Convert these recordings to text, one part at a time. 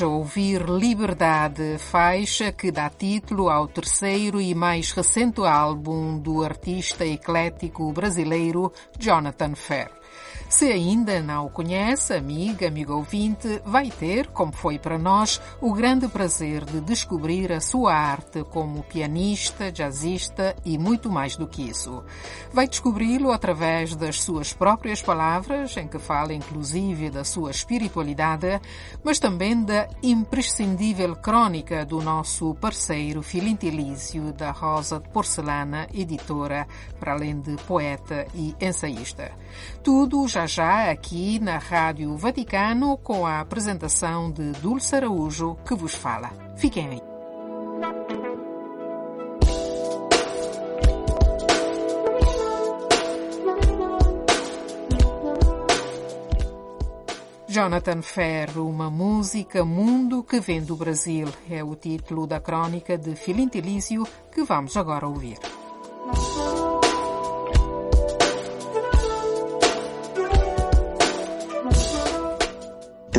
Estamos a ouvir Liberdade, faixa que dá título ao terceiro e mais recente álbum do artista eclético brasileiro Jonathan Ferr. Se ainda não o conhece, amiga, amigo ouvinte, vai ter, como foi para nós, o grande prazer de descobrir a sua arte como pianista, jazzista e muito mais do que isso. Vai descobri-lo através das suas próprias palavras, em que fala inclusive da sua espiritualidade, mas também da imprescindível crônica do nosso parceiro Filintilício da Rosa de Porcelana, editora, para além de poeta e ensaísta. Tudo já já aqui na Rádio Vaticano com a apresentação de Dulce Araújo que vos fala. Fiquem aí. Jonathan Ferro, uma música mundo que vem do Brasil, é o título da crônica de Filintilício que vamos agora ouvir.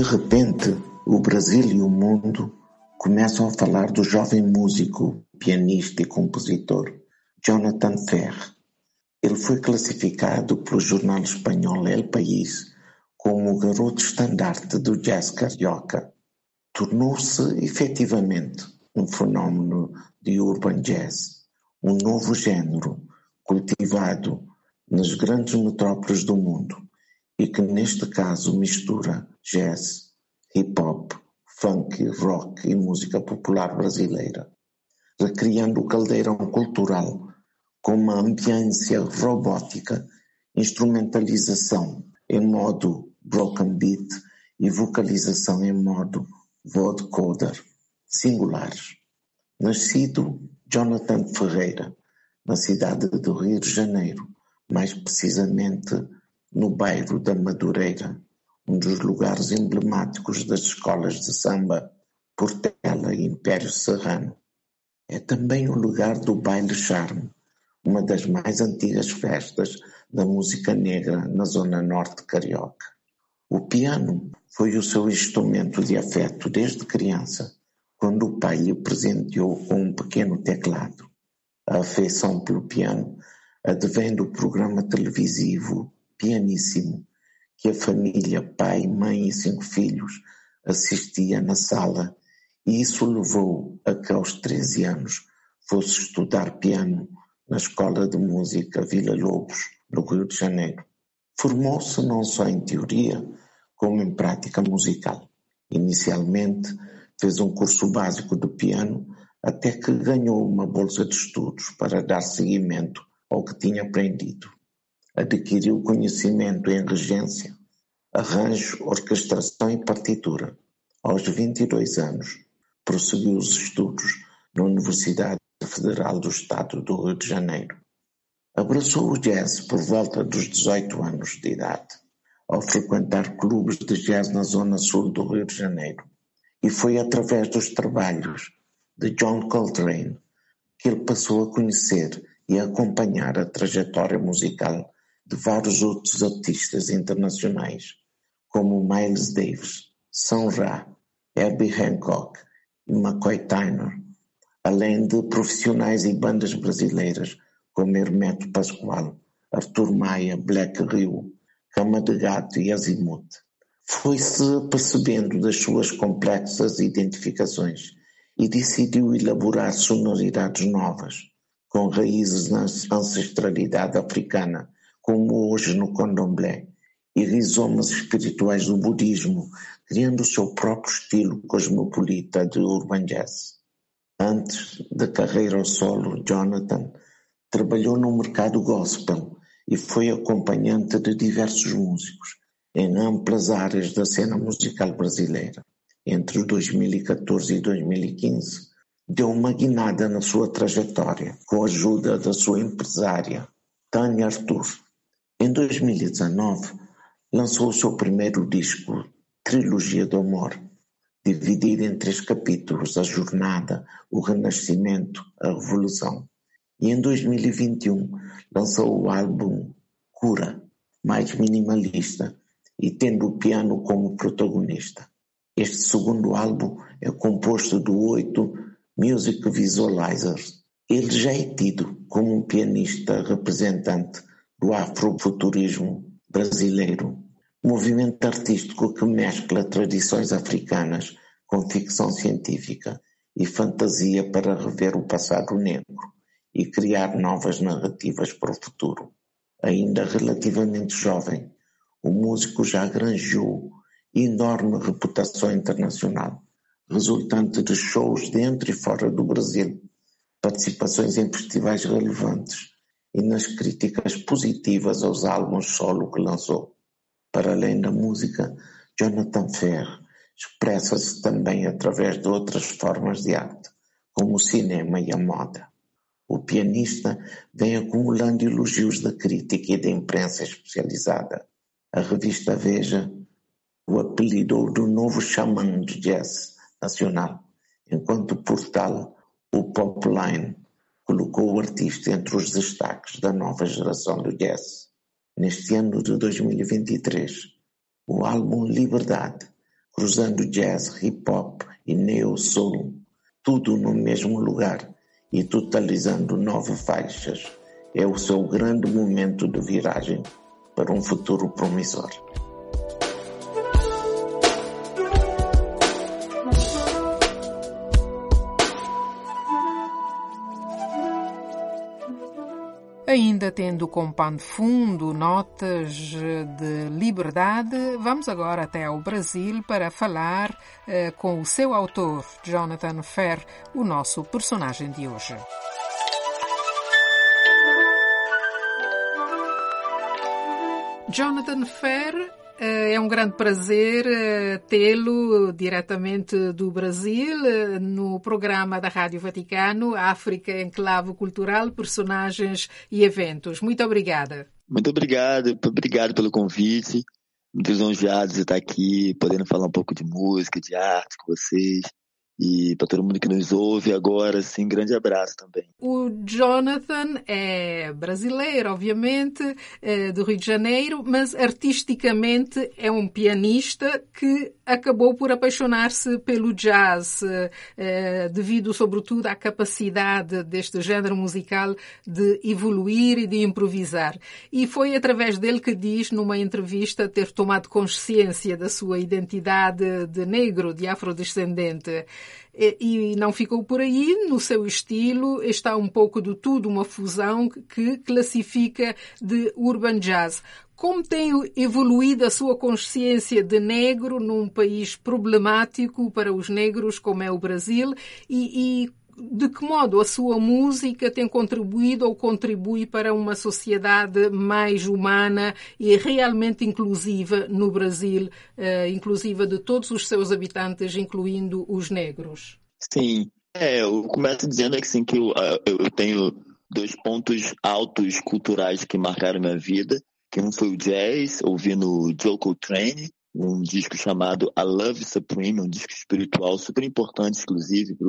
De repente, o Brasil e o mundo começam a falar do jovem músico, pianista e compositor Jonathan Ferr. Ele foi classificado pelo jornal espanhol El País como o garoto estandarte do jazz carioca. Tornou-se efetivamente um fenômeno de urban jazz, um novo género cultivado nas grandes metrópoles do mundo e que neste caso mistura jazz, hip hop, funk, rock e música popular brasileira, recriando o caldeirão cultural com uma ambiência robótica, instrumentalização em modo broken beat e vocalização em modo vocoder singulares. Nascido Jonathan Ferreira, na cidade do Rio de Janeiro, mais precisamente no bairro da Madureira, um dos lugares emblemáticos das escolas de samba Portela e Império Serrano. É também o lugar do baile charme, uma das mais antigas festas da música negra na zona norte carioca. O piano foi o seu instrumento de afeto desde criança, quando o pai lhe presenteou com um pequeno teclado. A afeição pelo piano advém do programa televisivo pianíssimo que a família, pai, mãe e cinco filhos, assistia na sala e isso levou a que aos 13 anos fosse estudar piano na Escola de Música Vila Lobos, no Rio de Janeiro. Formou-se não só em teoria, como em prática musical. Inicialmente fez um curso básico de piano até que ganhou uma bolsa de estudos para dar seguimento ao que tinha aprendido adquiriu conhecimento em regência, arranjo, orquestração e partitura. Aos 22 anos, prosseguiu os estudos na Universidade Federal do Estado do Rio de Janeiro. Abraçou o jazz por volta dos 18 anos de idade, ao frequentar clubes de jazz na zona sul do Rio de Janeiro. E foi através dos trabalhos de John Coltrane que ele passou a conhecer e a acompanhar a trajetória musical de vários outros artistas internacionais, como Miles Davis, Sun Ra, Herbie Hancock e McCoy Tyner, além de profissionais e bandas brasileiras como Hermeto Pascoal, Arthur Maia, Black Rio, Cama de Gato e Azimuth. Foi-se percebendo das suas complexas identificações e decidiu elaborar sonoridades novas, com raízes na ancestralidade africana como hoje no candomblé, e rizomas espirituais do budismo, criando o seu próprio estilo cosmopolita de urban jazz. Antes da carreira ao solo, Jonathan trabalhou no mercado gospel e foi acompanhante de diversos músicos, em amplas áreas da cena musical brasileira. Entre 2014 e 2015, deu uma guinada na sua trajetória, com a ajuda da sua empresária, Tânia Arthur. Em 2019, lançou o seu primeiro disco, Trilogia do Amor, dividido em três capítulos: a jornada, o renascimento, a revolução. E em 2021 lançou o álbum Cura, mais minimalista e tendo o piano como protagonista. Este segundo álbum é composto de oito Music Visualizers. Ele já é tido como um pianista representante do afrofuturismo brasileiro, movimento artístico que mescla tradições africanas com ficção científica e fantasia para rever o passado negro e criar novas narrativas para o futuro. Ainda relativamente jovem, o músico já granjeou enorme reputação internacional resultante de shows dentro e fora do Brasil, participações em festivais relevantes e nas críticas positivas aos álbuns solo que lançou. Para além da música, Jonathan Ferr expressa-se também através de outras formas de arte, como o cinema e a moda. O pianista vem acumulando elogios da crítica e da imprensa especializada. A revista Veja o apelidou do novo xamã de jazz nacional, enquanto o portal O Popline colocou o artista entre os destaques da nova geração do jazz. Neste ano de 2023, o álbum Liberdade, cruzando jazz, hip hop e neo soul, tudo no mesmo lugar e totalizando nove faixas, é o seu grande momento de viragem para um futuro promissor. Ainda tendo como pano de fundo notas de liberdade, vamos agora até ao Brasil para falar eh, com o seu autor, Jonathan Ferr, o nosso personagem de hoje. Jonathan eh, é um grande prazer eh, tê-lo diretamente do Brasil eh, no programa da Rádio Vaticano África Enclave Cultural, Personagens e Eventos. Muito obrigada. Muito obrigado, obrigado pelo convite. Muito lisonjeado de estar aqui, podendo falar um pouco de música, de arte com vocês. E para todo mundo que nos ouve agora, assim, grande abraço também. O Jonathan é brasileiro, obviamente, é do Rio de Janeiro, mas artisticamente é um pianista que acabou por apaixonar-se pelo jazz, é, devido sobretudo à capacidade deste género musical de evoluir e de improvisar. E foi através dele que diz, numa entrevista, ter tomado consciência da sua identidade de negro, de afrodescendente. E não ficou por aí, no seu estilo está um pouco de tudo, uma fusão que classifica de urban jazz. Como tem evoluído a sua consciência de negro num país problemático para os negros como é o Brasil e, e de que modo a sua música tem contribuído ou contribui para uma sociedade mais humana e realmente inclusiva no Brasil, uh, inclusiva de todos os seus habitantes, incluindo os negros? Sim, é, eu começo dizendo que, sim, que eu, eu tenho dois pontos altos culturais que marcaram minha vida, que um foi o jazz, ouvindo Joe Coltrane, um disco chamado A Love Supreme, um disco espiritual super importante, inclusive, para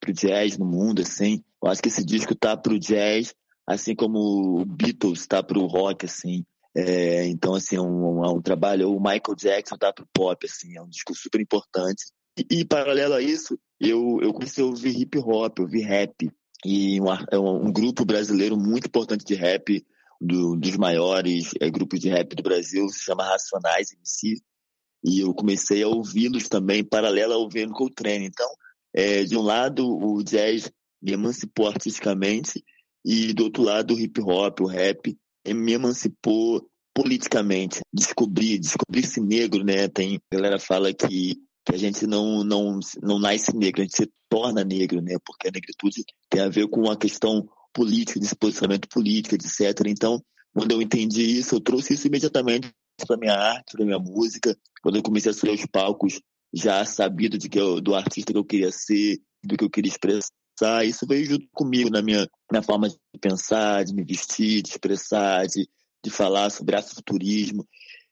pro jazz no mundo, assim. Eu acho que esse disco tá pro jazz, assim como o Beatles tá pro rock, assim. É, então, assim, é um, é um trabalho, o Michael Jackson tá pro pop, assim, é um disco super importante. E, e paralelo a isso, eu, eu comecei a ouvir hip hop, ouvir rap. E um, é um grupo brasileiro muito importante de rap, do, dos maiores é, grupos de rap do Brasil, se chama Racionais MC. E eu comecei a ouvi-los também, paralelo a ouvindo Coltrane. Então, é, de um lado, o jazz me emancipou artisticamente e do outro lado, o hip hop, o rap, me emancipou politicamente. Descobri, descobri-se negro, né? Tem, galera fala que, que a gente não, não, não nasce negro, a gente se torna negro, né? Porque a negritude tem a ver com a questão política, de posicionamento político, etc. Então, quando eu entendi isso, eu trouxe isso imediatamente para minha arte, para minha música. Quando eu comecei a subir os palcos, já sabido de que eu, do artista que eu queria ser, do que eu queria expressar. Isso veio junto comigo na minha, minha forma de pensar, de me vestir, de expressar, de, de falar sobre afrofuturismo.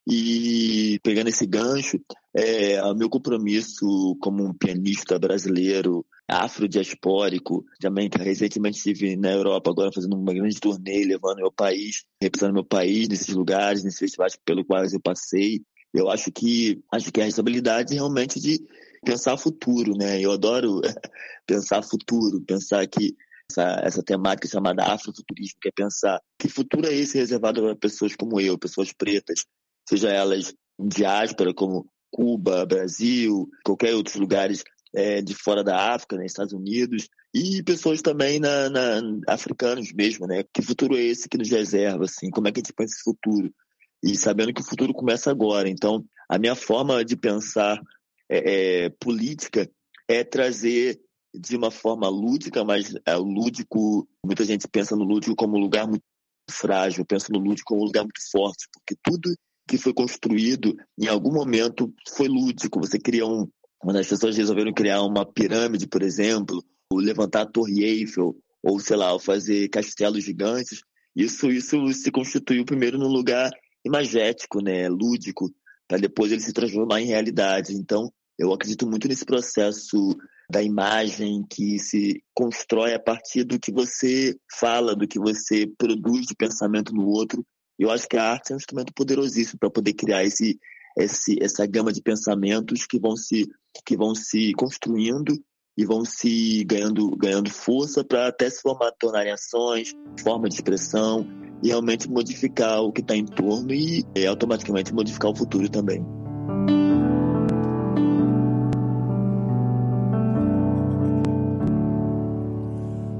E pegando esse gancho, é, o meu compromisso como um pianista brasileiro, afrodiaspórico, também recentemente estive na Europa agora fazendo uma grande turnê, levando meu país, representando meu país nesses lugares, nesses festivais pelo quais eu passei. Eu acho que acho que a responsabilidade realmente de pensar futuro, né? Eu adoro pensar futuro, pensar que essa, essa temática chamada afrofuturismo, que é pensar que futuro é esse reservado para pessoas como eu, pessoas pretas, seja elas diáspora, como Cuba, Brasil, qualquer outros lugares é, de fora da África, né, Estados Unidos, e pessoas também na, na, africanos mesmo, né? Que futuro é esse que nos reserva, assim? Como é que a gente pensa esse futuro? E sabendo que o futuro começa agora. Então, a minha forma de pensar é, é, política é trazer de uma forma lúdica, mas é, lúdico, muita gente pensa no lúdico como um lugar muito frágil, pensa no lúdico como um lugar muito forte, porque tudo que foi construído em algum momento foi lúdico. Você cria um. Quando as pessoas resolveram criar uma pirâmide, por exemplo, ou levantar a Torre Eiffel, ou sei lá, ou fazer castelos gigantes, isso, isso se constituiu primeiro num lugar imagético, né, lúdico, para depois ele se transformar em realidade. Então, eu acredito muito nesse processo da imagem que se constrói a partir do que você fala, do que você produz de pensamento no outro. Eu acho que a arte é um instrumento poderosíssimo para poder criar esse, esse, essa gama de pensamentos que vão se, que vão se construindo e vão se ganhando, ganhando força para até se formar, tornarem ações, forma de expressão e realmente modificar o que está em torno e, e automaticamente modificar o futuro também.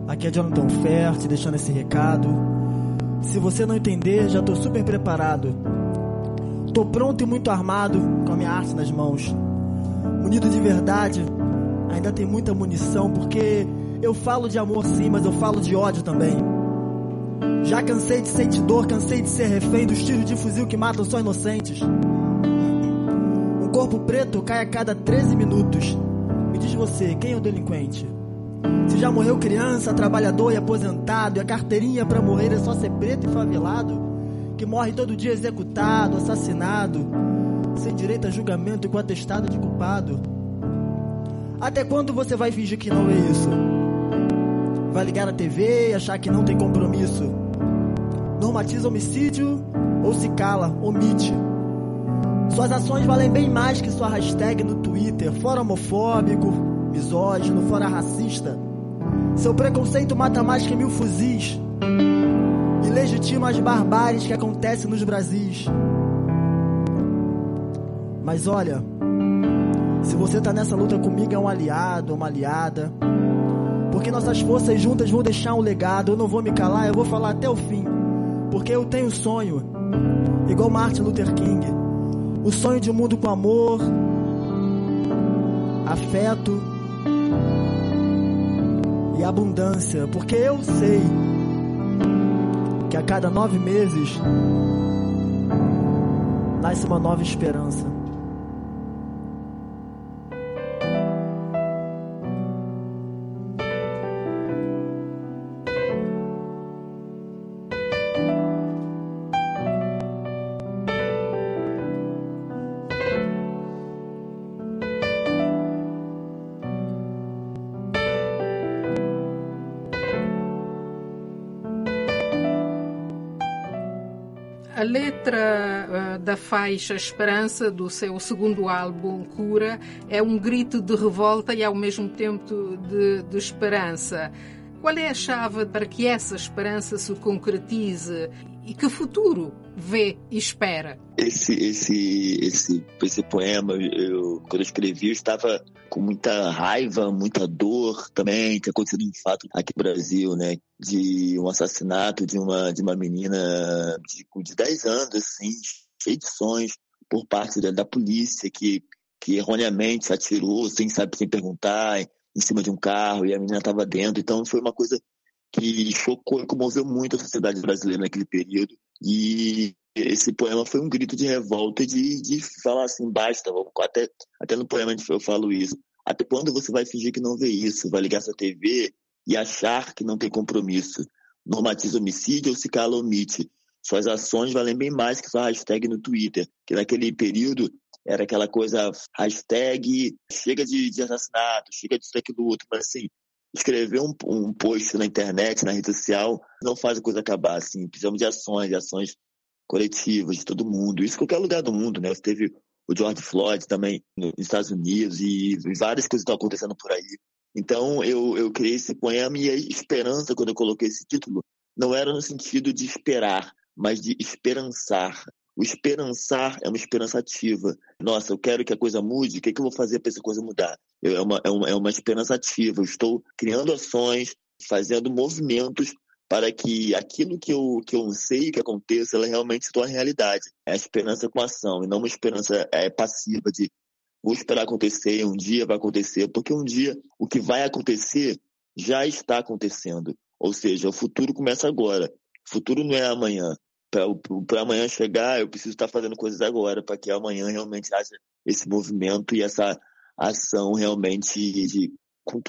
Aqui é Jonathan Fert, deixando esse recado. Se você não entender, já tô super preparado. Tô pronto e muito armado, com a minha arte nas mãos. Unido de verdade, ainda tem muita munição, porque eu falo de amor sim, mas eu falo de ódio também. Já cansei de sentir dor, cansei de ser refém dos tiros de fuzil que matam só inocentes. Um corpo preto cai a cada 13 minutos. Me diz você, quem é o delinquente? Se já morreu criança, trabalhador e aposentado, e a carteirinha pra morrer é só ser preto e favelado, que morre todo dia executado, assassinado, sem direito a julgamento e com atestado de culpado. Até quando você vai fingir que não é isso? Vai ligar a TV e achar que não tem compromisso? Normatiza homicídio ou se cala, omite? Suas ações valem bem mais que sua hashtag no Twitter, fora homofóbico, misógino, fora racista. Seu preconceito mata mais que mil fuzis e legitima as barbáries que acontecem nos Brasis. Mas olha, se você tá nessa luta comigo, é um aliado, uma aliada. Porque nossas forças juntas vão deixar um legado. Eu não vou me calar, eu vou falar até o fim. Porque eu tenho sonho, igual Martin Luther King. O sonho de um mundo com amor, afeto e abundância, porque eu sei que a cada nove meses nasce uma nova esperança. Letra uh, da faixa Esperança, do seu segundo álbum Cura, é um grito de revolta e ao mesmo tempo de, de esperança. Qual é a chave para que essa esperança se concretize e que futuro vê e espera? Esse, esse, esse, esse poema, eu, quando eu escrevi, eu estava com muita raiva, muita dor também. Tinha acontecido um fato aqui no Brasil, né? De um assassinato de uma, de uma menina de, de 10 anos, assim, cheia de sonhos, por parte da, da polícia, que, que erroneamente atirou, sem, sabe, sem perguntar, em cima de um carro, e a menina estava dentro. Então foi uma coisa que chocou e comoveu muito a sociedade brasileira naquele período. E esse poema foi um grito de revolta de, de falar assim, basta, até, até no poema eu falo isso. Até quando você vai fingir que não vê isso? Vai ligar sua TV e achar que não tem compromisso? Normatiza homicídio ou se cala omite? Suas ações valem bem mais que sua hashtag no Twitter, que naquele período era aquela coisa, hashtag, chega de, de assassinato, chega disso, daquilo, outro, mas assim, escrever um, um post na internet, na rede social, não faz a coisa acabar, assim, precisamos de ações, de ações coletivas de todo mundo, isso em qualquer lugar do mundo, né, você teve o George Floyd também nos Estados Unidos e, várias coisas estão acontecendo por aí. Então eu, eu criei esse poema e a esperança, quando eu coloquei esse título, não era no sentido de esperar, mas de esperançar. O esperançar é uma esperança ativa. Nossa, eu quero que a coisa mude, o que, é que eu vou fazer para essa coisa mudar? É uma, é, uma, é uma esperança ativa. Eu estou criando ações, fazendo movimentos para que aquilo que eu, que eu sei que aconteça, ela realmente se torne realidade. É a esperança com ação, e não uma esperança é, passiva de vou esperar acontecer, um dia vai acontecer, porque um dia o que vai acontecer já está acontecendo. Ou seja, o futuro começa agora. O futuro não é amanhã para amanhã chegar, eu preciso estar fazendo coisas agora para que amanhã realmente haja esse movimento e essa ação realmente de,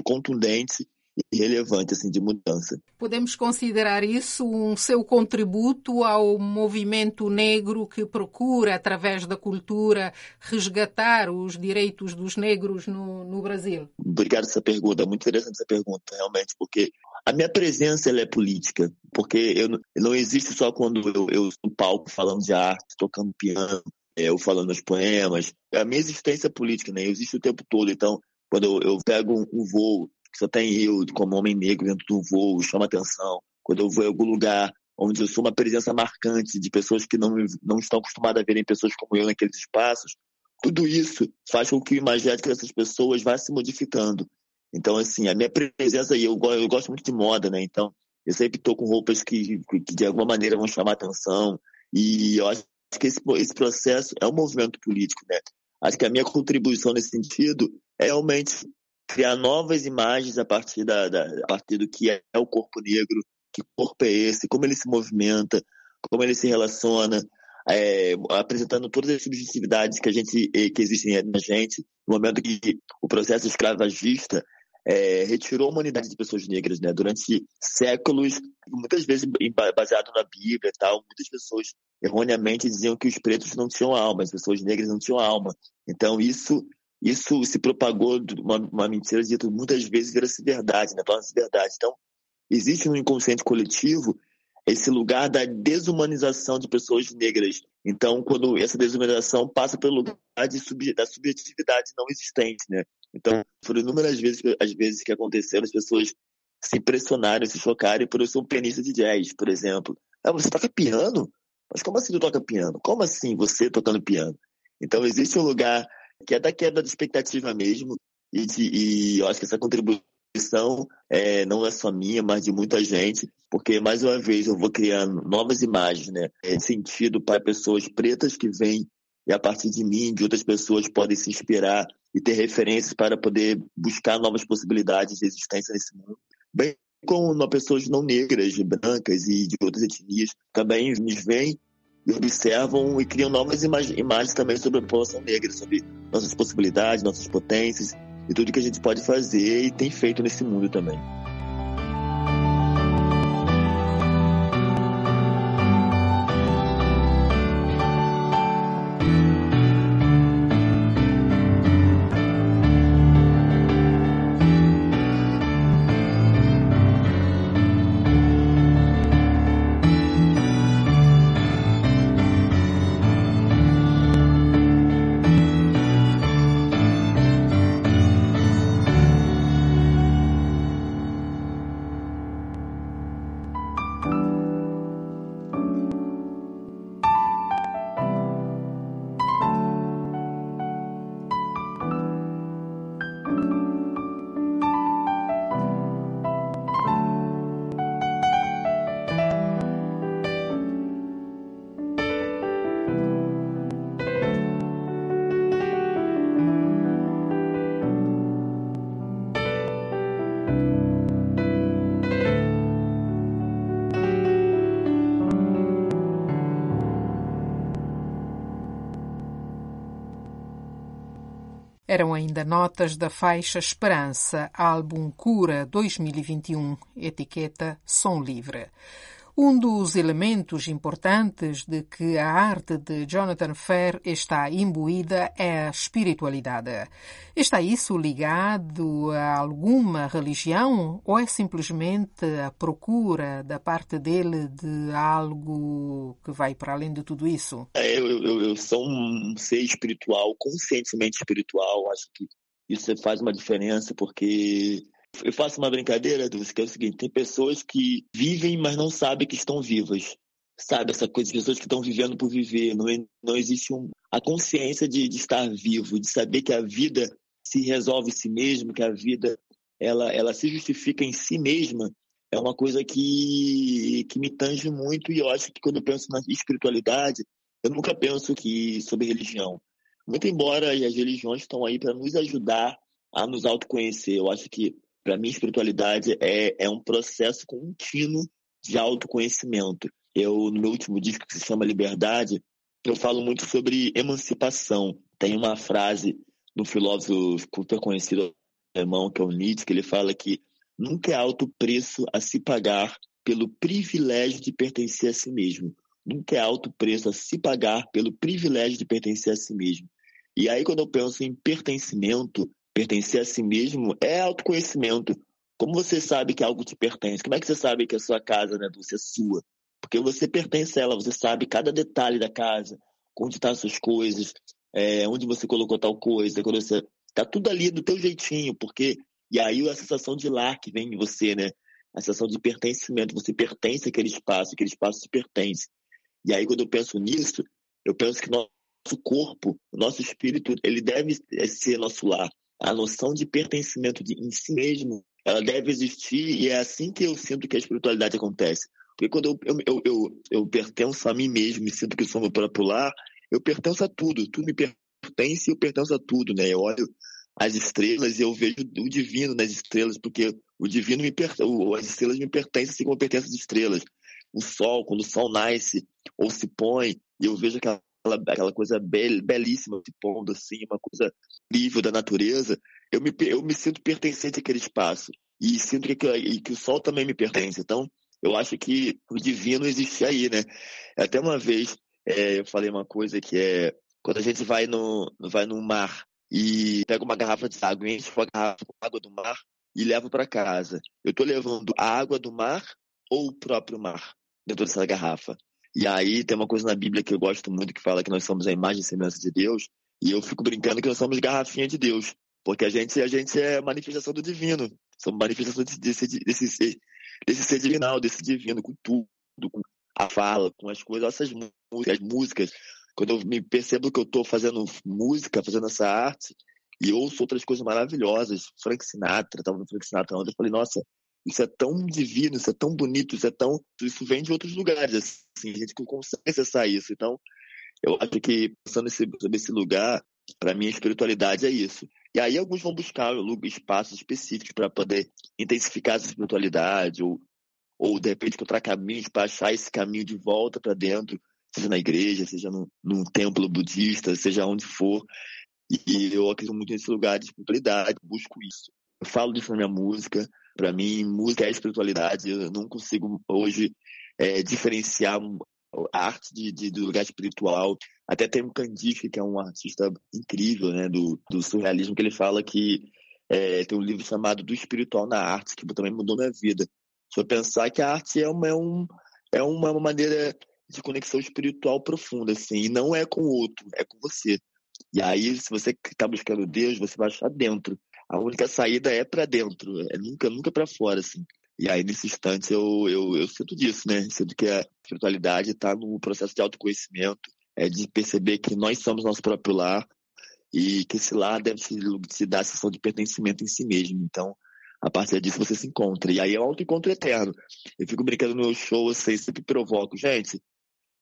contundente relevante assim de mudança. Podemos considerar isso um seu contributo ao movimento negro que procura através da cultura resgatar os direitos dos negros no, no Brasil? Obrigado essa pergunta, muito interessante essa pergunta realmente, porque a minha presença ela é política, porque eu não existe só quando eu, eu no palco falando de arte, tocando piano, é, eu falando os poemas. A minha existência é política, né? Existe o tempo todo. Então, quando eu, eu pego um, um, voo, só tem eu como homem negro dentro do voo, chama atenção. Quando eu vou em algum lugar onde eu sou uma presença marcante de pessoas que não, não estão acostumadas a verem pessoas como eu naqueles espaços, tudo isso faz com que o imaginário dessas pessoas vá se modificando. Então, assim, a minha presença aí, eu, eu gosto muito de moda, né? Então, eu sempre estou com roupas que, que, de alguma maneira vão chamar atenção. E eu acho que esse, esse processo é um movimento político, né? Acho que a minha contribuição nesse sentido é realmente criar novas imagens a partir, da, da a partir do que é o corpo negro, que corpo é esse, como ele se movimenta, como ele se relaciona, é, apresentando todas as subjetividades que a gente que existem na gente, no momento que o processo escravagista é, retirou a humanidade de pessoas negras, né? Durante séculos, muitas vezes baseado na Bíblia e tal, muitas pessoas erroneamente diziam que os pretos não tinham alma, as pessoas negras não tinham alma. Então isso isso se propagou uma, uma mentira dita muitas vezes vira-se verdade, né? Torna-se verdade. Então existe no inconsciente coletivo esse lugar da desumanização de pessoas negras. Então, quando essa desumanização passa pelo lugar de sub, da subjetividade não existente, né? Então, foram inúmeras vezes, as vezes que aconteceram, as pessoas se impressionarem, se chocarem por eu ser um pianista de jazz, por exemplo. Ah, você toca piano? Mas como assim tu toca piano? Como assim você tocando piano? Então, existe um lugar que é da quebra de expectativa mesmo, e, de, e eu acho que essa contribuição é, não é só minha, mas de muita gente, porque, mais uma vez, eu vou criando novas imagens, né? É, sentido para pessoas pretas que vêm e a partir de mim, de outras pessoas, podem se inspirar e ter referências para poder buscar novas possibilidades de existência nesse mundo. Bem como pessoas não negras, brancas e de outras etnias também nos veem e observam e criam novas imagens, também sobre a população negra, sobre nossas possibilidades, nossas potências e tudo que a gente pode fazer e tem feito nesse mundo também. Eram ainda notas da faixa Esperança, álbum Cura 2021, etiqueta Som Livre. Um dos elementos importantes de que a arte de Jonathan Fair está imbuída é a espiritualidade. Está isso ligado a alguma religião ou é simplesmente a procura da parte dele de algo que vai para além de tudo isso? É, eu, eu, eu sou um ser espiritual, conscientemente espiritual. Acho que isso faz uma diferença porque eu faço uma brincadeira, Dulce, que é o seguinte: tem pessoas que vivem, mas não sabem que estão vivas. Sabe, essa coisa de pessoas que estão vivendo por viver. Não, não existe um, a consciência de, de estar vivo, de saber que a vida se resolve em si mesma, que a vida ela, ela se justifica em si mesma. É uma coisa que, que me tange muito e eu acho que quando eu penso na espiritualidade, eu nunca penso que sobre religião. Muito embora as religiões estão aí para nos ajudar a nos autoconhecer. Eu acho que para mim, espiritualidade é, é um processo contínuo de autoconhecimento. Eu, no meu último disco, que se chama Liberdade, eu falo muito sobre emancipação. Tem uma frase do filósofo super conhecido alemão, que é o Nietzsche, que ele fala que nunca é alto preço a se pagar pelo privilégio de pertencer a si mesmo. Nunca é alto preço a se pagar pelo privilégio de pertencer a si mesmo. E aí, quando eu penso em pertencimento, pertencer a si mesmo é autoconhecimento. Como você sabe que algo te pertence? Como é que você sabe que a sua casa, né, Dulce, é sua? Porque você pertence a ela, você sabe cada detalhe da casa, onde estão tá as suas coisas, é, onde você colocou tal coisa, quando você. Tá tudo ali do teu jeitinho, porque. E aí a sensação de lar que vem em você, né? A sensação de pertencimento. Você pertence àquele espaço, aquele espaço te pertence. E aí, quando eu penso nisso, eu penso que nosso corpo, nosso espírito, ele deve ser nosso lar a noção de pertencimento de, em si mesmo, ela deve existir e é assim que eu sinto que a espiritualidade acontece. Porque quando eu, eu, eu, eu, pertenço a mim mesmo, me sinto que sou meu próprio lar, eu pertenço a tudo, tudo me pertence e eu pertenço a tudo, né? Eu olho as estrelas e eu vejo o divino nas estrelas, porque o divino me pertence, as estrelas me pertencem assim como pertencem as estrelas. O sol, quando o sol nasce ou se põe, e eu vejo aquela aquela, coisa bel, belíssima se pondo assim, uma coisa incrível da natureza, eu me, eu me sinto pertencente àquele espaço. E sinto que, que, o sol também me pertence. Então, eu acho que o divino existe aí, né? Até uma vez é, eu falei uma coisa que é quando a gente vai no, vai no mar e pega uma garrafa de água e enche a garrafa com água do mar e leva para casa. Eu estou levando a água do mar ou o próprio mar dentro dessa garrafa? E aí tem uma coisa na Bíblia que eu gosto muito que fala que nós somos a imagem e semelhança de Deus. E eu fico brincando que nós somos garrafinha de Deus. Porque a gente, a gente é manifestação do divino. Somos manifestação desse, desse, ser, desse ser divinal, desse divino, com tudo, com a fala, com as coisas, essas músicas, as músicas. Quando eu me percebo que eu estou fazendo música, fazendo essa arte, e ouço outras coisas maravilhosas, Frank Sinatra, estava no Frank Sinatra ontem, eu falei, nossa, isso é tão divino, isso é tão bonito, isso é tão. Isso vem de outros lugares, assim, a gente consegue acessar isso. Então, eu acho que, pensando nesse, nesse lugar, para mim a espiritualidade é isso. E aí alguns vão buscar espaços específicos para poder intensificar essa espiritualidade, ou, ou de repente encontrar caminhos para achar esse caminho de volta para dentro, seja na igreja, seja num, num templo budista, seja onde for. E eu acredito muito nesse lugar de espiritualidade, busco isso. Eu falo disso na minha música, para mim, música é espiritualidade. Eu não consigo hoje é, diferenciar a arte de, de, do lugar espiritual. Até tem o Kandinsky, que é um artista incrível, né, do, do surrealismo, que ele fala que é, tem um livro chamado Do Espiritual na Arte, que também mudou minha vida. Só pensar que a arte é uma, é, um, é uma maneira de conexão espiritual profunda, assim, e não é com o outro, é com você. E aí, se você está buscando Deus, você vai achar dentro a única saída é para dentro, é nunca, nunca para fora, assim. E aí, nesse instante, eu, eu, eu sinto disso, né? Sinto que a espiritualidade está no processo de autoconhecimento, é de perceber que nós somos nosso próprio lar e que esse lar deve se, se dar a sensação de pertencimento em si mesmo. Então, a partir disso, você se encontra. E aí é um auto-encontro eterno. Eu fico brincando no meu show, assim, sempre provoco. Gente,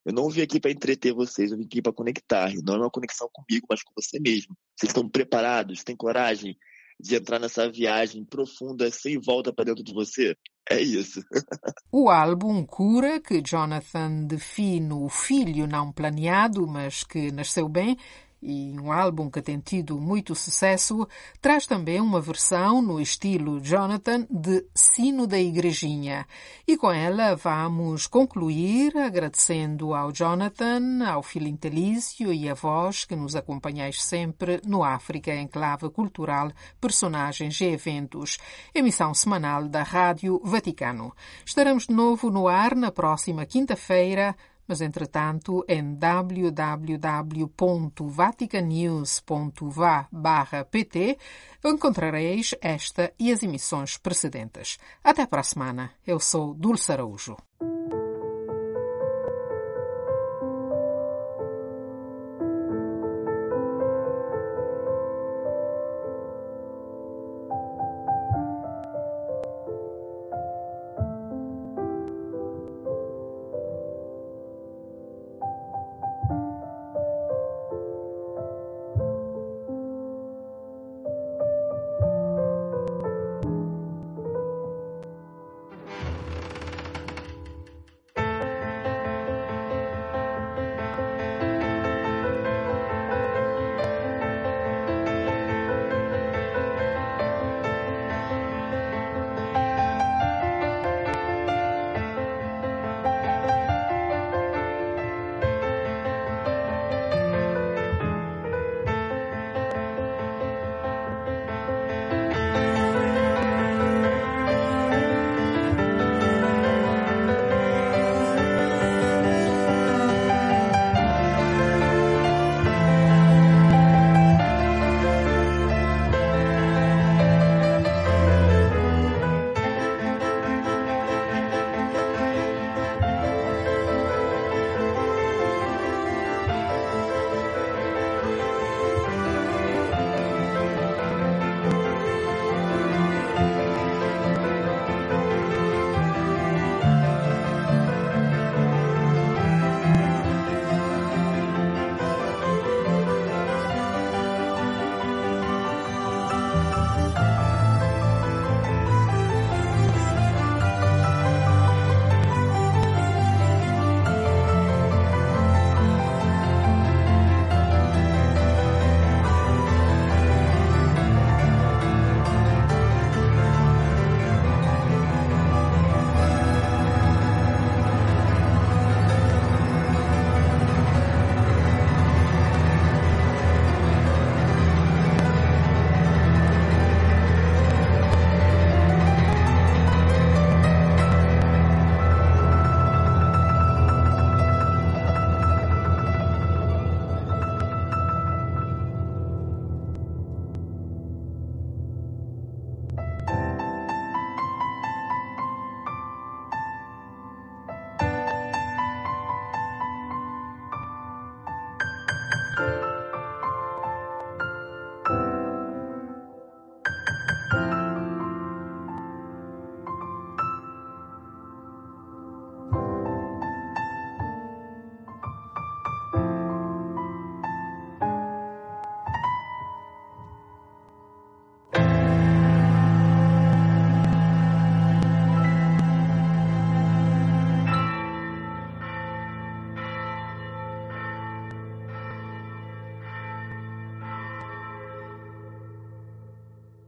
eu não vim aqui para entreter vocês, eu vim aqui para conectar. Não é uma conexão comigo, mas com você mesmo. Vocês estão preparados? Têm coragem? de entrar nessa viagem profunda sem volta para dentro de você. É isso. o álbum Cura, que Jonathan define o filho não planeado, mas que nasceu bem, e um álbum que tem tido muito sucesso, traz também uma versão no estilo Jonathan de Sino da Igrejinha. E com ela vamos concluir agradecendo ao Jonathan, ao Filintelício e a vós que nos acompanhais sempre no África Enclave Cultural, Personagens e Eventos, emissão semanal da Rádio Vaticano. Estaremos de novo no ar na próxima quinta-feira mas, entretanto, em www.vaticanews.va/pt encontrareis esta e as emissões precedentes. Até para a semana. Eu sou Dulce Araújo.